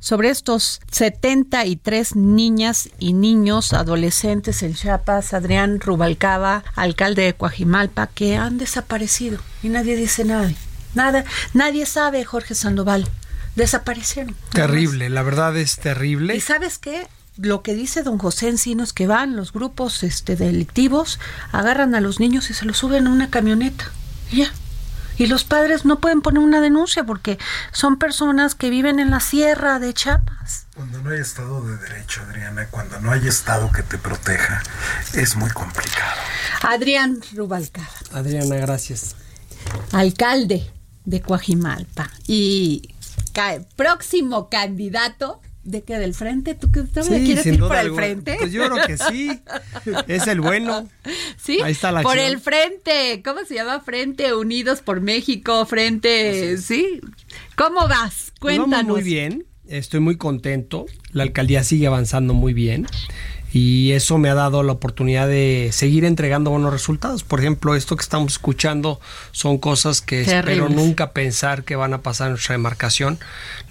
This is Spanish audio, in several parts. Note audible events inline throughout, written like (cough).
sobre estos 73 niñas y niños adolescentes en Chiapas, Adrián Rubalcaba, alcalde de Coajimalpa, que han desaparecido y nadie dice nada. Nada, nadie sabe, Jorge Sandoval. Desaparecieron. Terrible, la verdad es terrible. ¿Y sabes qué? Lo que dice don José Encinos, que van los grupos este, delictivos, agarran a los niños y se los suben a una camioneta. Ya, y los padres no pueden poner una denuncia porque son personas que viven en la sierra de Chiapas. Cuando no hay Estado de Derecho, Adriana, cuando no hay Estado que te proteja, es muy complicado. Adrián Rubalcaba. Adriana, gracias. Alcalde de Coajimalpa y próximo candidato ¿De qué? ¿Del frente? ¿Tú que quieres ir por el frente? Pues yo creo que sí. (laughs) Es el bueno. Sí. Ahí está la Por el frente. ¿Cómo se llama? Frente Unidos por México, Frente. ¿Sí? ¿Cómo vas? Pues Cuéntanos. muy bien. Estoy muy contento. La alcaldía sigue avanzando muy bien y eso me ha dado la oportunidad de seguir entregando buenos resultados. Por ejemplo, esto que estamos escuchando son cosas que espero nunca pensar que van a pasar en nuestra demarcación.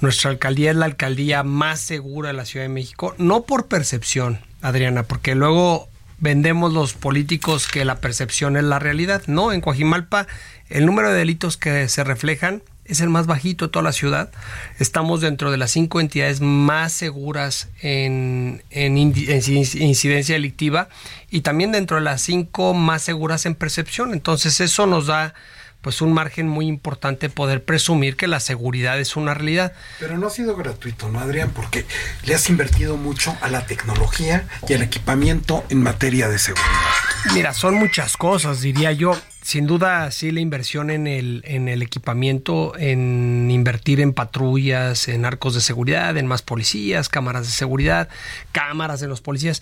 Nuestra alcaldía es la alcaldía más segura de la Ciudad de México, no por percepción, Adriana, porque luego vendemos los políticos que la percepción es la realidad. No, en Coajimalpa el número de delitos que se reflejan es el más bajito de toda la ciudad. Estamos dentro de las cinco entidades más seguras en, incidencia delictiva y también dentro de las cinco más seguras en percepción. Entonces eso nos da pues un margen muy importante poder presumir que la seguridad es una realidad. Pero no ha sido gratuito, ¿no, Adrián? Porque le has invertido mucho a la tecnología y al equipamiento en materia de seguridad. Mira, son muchas cosas, diría yo. Sin duda, sí, la inversión en el, en el equipamiento, en invertir en patrullas, en arcos de seguridad, en más policías, cámaras de seguridad, cámaras de los policías.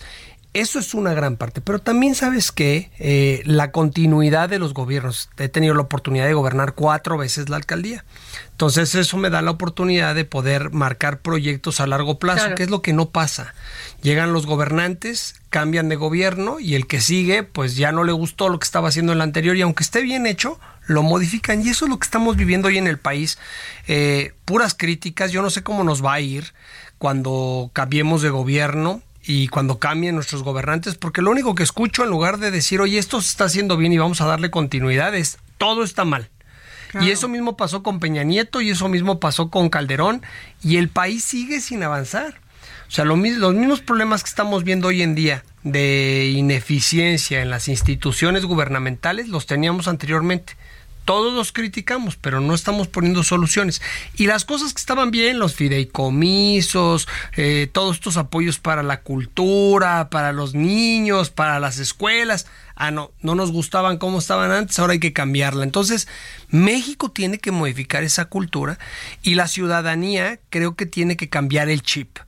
Eso es una gran parte, pero también sabes que eh, la continuidad de los gobiernos, he tenido la oportunidad de gobernar cuatro veces la alcaldía, entonces eso me da la oportunidad de poder marcar proyectos a largo plazo, que es lo que no pasa. Llegan los gobernantes, cambian de gobierno y el que sigue pues ya no le gustó lo que estaba haciendo el anterior y aunque esté bien hecho, lo modifican. Y eso es lo que estamos viviendo hoy en el país. Eh, puras críticas, yo no sé cómo nos va a ir cuando cambiemos de gobierno y cuando cambien nuestros gobernantes, porque lo único que escucho en lugar de decir, oye, esto se está haciendo bien y vamos a darle continuidad, es todo está mal. Y eso mismo pasó con Peña Nieto y eso mismo pasó con Calderón y el país sigue sin avanzar. O sea, los mismos problemas que estamos viendo hoy en día de ineficiencia en las instituciones gubernamentales los teníamos anteriormente todos los criticamos, pero no estamos poniendo soluciones. Y las cosas que estaban bien, los fideicomisos, eh, todos estos apoyos para la cultura, para los niños, para las escuelas, ah, no, no nos gustaban como estaban antes, ahora hay que cambiarla. Entonces, México tiene que modificar esa cultura y la ciudadanía creo que tiene que cambiar el chip.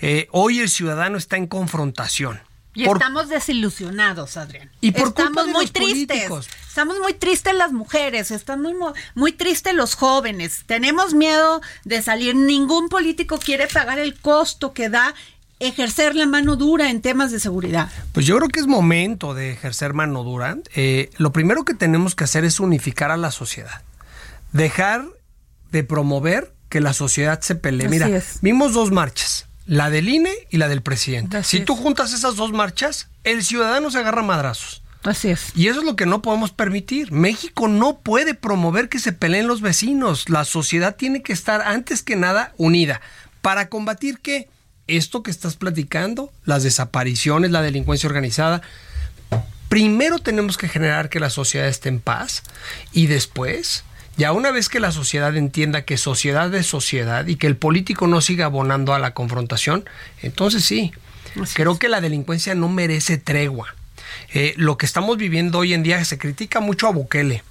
Eh, hoy el ciudadano está en confrontación y estamos desilusionados, Adrián. Y por estamos muy tristes. Estamos muy tristes las mujeres, están muy, muy tristes los jóvenes. Tenemos miedo de salir. Ningún político quiere pagar el costo que da ejercer la mano dura en temas de seguridad? Pues yo creo que es momento de ejercer mano dura. Eh, lo primero que tenemos que hacer es unificar a la sociedad. Dejar de promover que la sociedad se pelee. Mira, vimos dos marchas la del INE y la del presidente. si tú juntas esas dos marchas, el ciudadano se agarra madrazos. Así es. Y eso es lo que no podemos permitir. México no puede promover que se peleen los vecinos. La sociedad tiene que estar antes que nada unida. ¿Para combatir qué? Esto que estás platicando, las desapariciones, la delincuencia organizada. Primero tenemos que generar que la sociedad esté en paz y después ya una vez que la sociedad entienda que sociedad es sociedad y que el político no siga abonando a la confrontación, entonces sí, creo que la delincuencia no merece tregua. Eh, lo que estamos viviendo hoy en día se critica mucho a Bukele.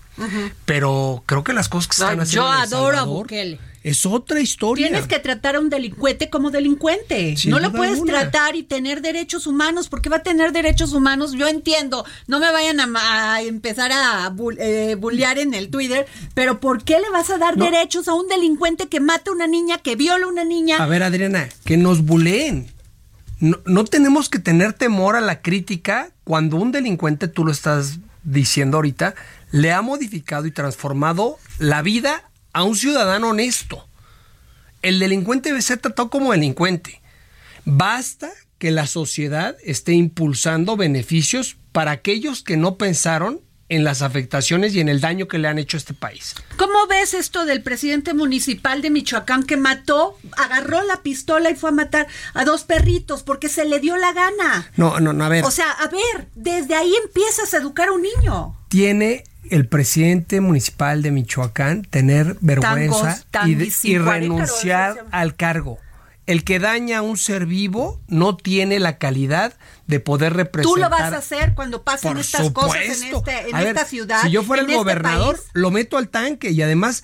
Pero creo que las cosas que están haciendo. Yo adoro a Bukele. Es otra historia. Tienes que tratar a un delincuente como delincuente. no lo puedes tratar y tener derechos humanos, porque va a tener derechos humanos. Yo entiendo, no me vayan a, empezar a eh, bullear en el Twitter, pero ¿por qué le vas a dar derechos a un delincuente que mata a una niña, que viola a una niña? A ver, Adriana, que nos buleen. No, no tenemos que tener temor a la crítica cuando un delincuente, tú lo estás diciendo ahorita, le ha modificado y transformado la vida a un ciudadano honesto. El delincuente debe ser tratado como delincuente. Basta que la sociedad esté impulsando beneficios para aquellos que no pensaron en las afectaciones y en el daño que le han hecho a este país. ¿Cómo ves esto del presidente municipal de Michoacán que mató, agarró la pistola y fue a matar a dos perritos porque se le dio la gana? No, no, no, a ver. O sea, a ver, desde ahí empiezas a educar a un niño. Tiene el presidente municipal de Michoacán tener vergüenza y, renunciar al cargo. El que daña a un ser vivo no tiene la calidad de poder representar. Tú lo vas a hacer cuando pasen estas cosas en, este, esta ciudad. Si yo fuera el este gobernador, lo meto al tanque y además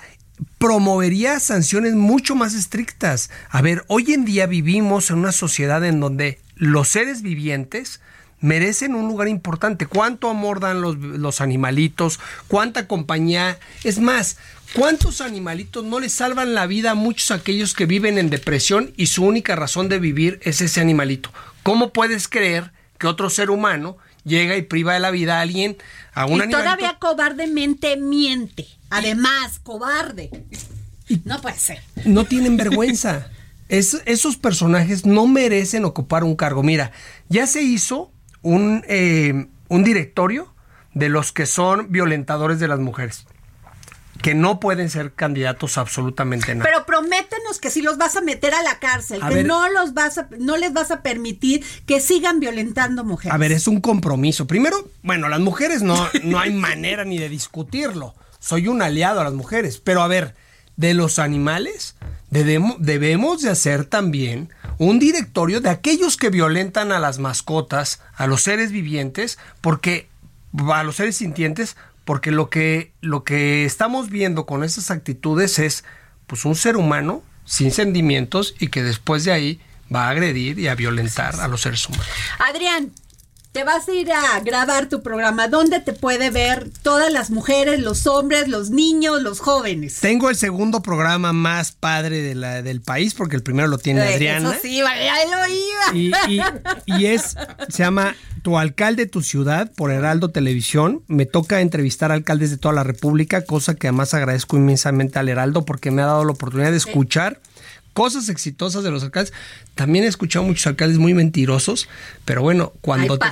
promovería sanciones mucho más estrictas. A ver, hoy en día vivimos en una sociedad en donde los seres vivientes merecen un lugar importante. ¿Cuánto amor dan los, los animalitos? ¿Cuánta compañía? Es más, ¿Cuántos animalitos no les salvan la vida a muchos aquellos que viven en depresión y su única razón de vivir es ese animalito? ¿Cómo puedes creer que otro ser humano llega y priva de la vida a alguien, a un y todavía cobardemente miente. Además, cobarde. no puede ser. No tienen vergüenza. (laughs) esos personajes no merecen ocupar un cargo. Mira, ya se hizo un, eh, un directorio de los que son violentadores de las mujeres que no pueden ser candidatos absolutamente nada. Pero prométenos que si los vas a meter a la cárcel, que no los vas a, no les vas a permitir que sigan violentando mujeres. A ver, es un compromiso. Primero, bueno, las mujeres no, (laughs) no hay manera ni de discutirlo. Soy un aliado a las mujeres. Pero a ver, de los animales, debemos, debemos de hacer también un directorio de aquellos que violentan a las mascotas, a los seres vivientes, porque a los seres sintientes, porque lo que, lo que estamos viendo con esas actitudes es pues un ser humano sin sentimientos y que después de ahí va a agredir y a violentar a los seres humanos. Adrián, te vas a ir a grabar tu programa. ¿Dónde te puede ver todas las mujeres, los hombres, los niños, los jóvenes? Tengo el segundo programa más padre de la, del país porque el primero lo tiene eh, Adriana. Eso sí, ya lo iba. Y, y es, se llama Tu alcalde, tu ciudad por Heraldo Televisión. Me toca entrevistar a alcaldes de toda la República, cosa que además agradezco inmensamente al Heraldo porque me ha dado la oportunidad de escuchar cosas exitosas de los alcaldes. También he escuchado muchos alcaldes muy mentirosos, pero bueno, cuando, te,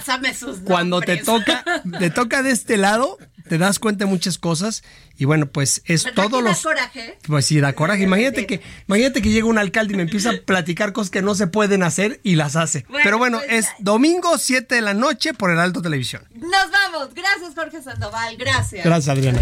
cuando te toca, te (laughs) toca de este lado, te das cuenta de muchas cosas y bueno, pues es todo los coraje? Pues sí, da coraje. Imagínate que imagínate que llega un alcalde y me empieza a platicar cosas que no se pueden hacer y las hace. pero bueno, pues es domingo 7 de la noche por el Alto Televisión. Nos vamos. Gracias Jorge Sandoval. Gracias. Gracias Adriana.